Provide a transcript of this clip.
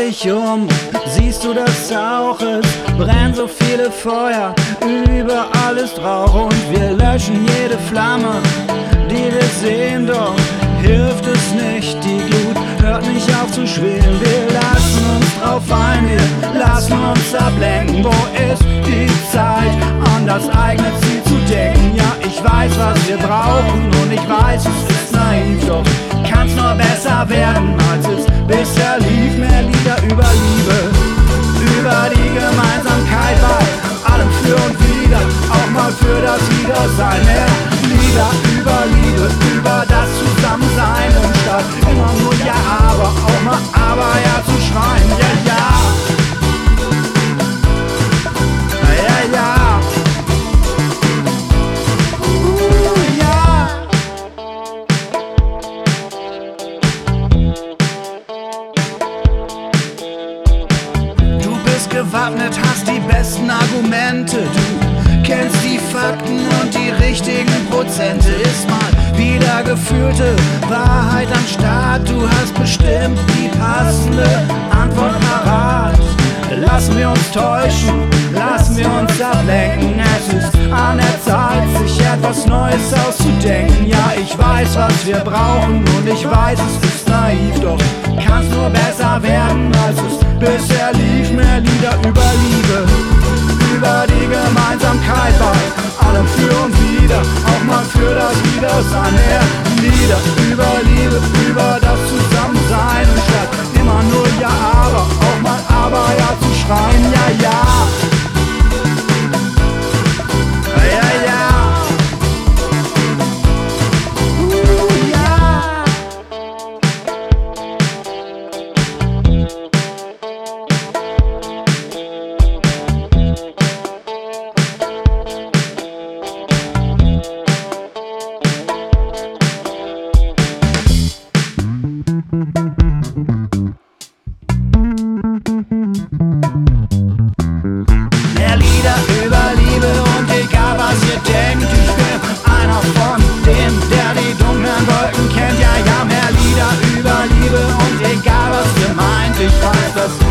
weißt du das auch? Es brennen so viele Feuer, überall ist Rauch und wir löschen jede Flamme, die wir sehen, doch hilft es nicht, die Glut hört nicht auf zu schwelen. Wir lassen uns drauf ein, wir lassen uns ablenken. Wo ist die Zeit, an das eigene Ziel zu denken? Ja, ich weiß, was wir brauchen und ich weiß, es ist naiv, doch kann's nur besser werden, mal für das Wiedersein. Mehr Lieder über Liebe, über das Zusammensein und statt immer nur Ja, aber auch mal Aber ja zu schreien. Ja, ja. Ja, ja. Uh, ja. Du bist gewappnet, hast die besten Argumente. Du kennst die Prozente. Ist mal wieder gefühlte Wahrheit am Start. Du hast bestimmt die passende Antwort parat. Lassen wir uns täuschen, lassen wir uns ablenken. Es ist an der Zeit, sich etwas Neues auszudenken. Ja, ich weiß, was wir brauchen und ich weiß, es ist naiv, doch kann's nur besser werden, als es bisher lief. Mehr Lieder über was on their. Cause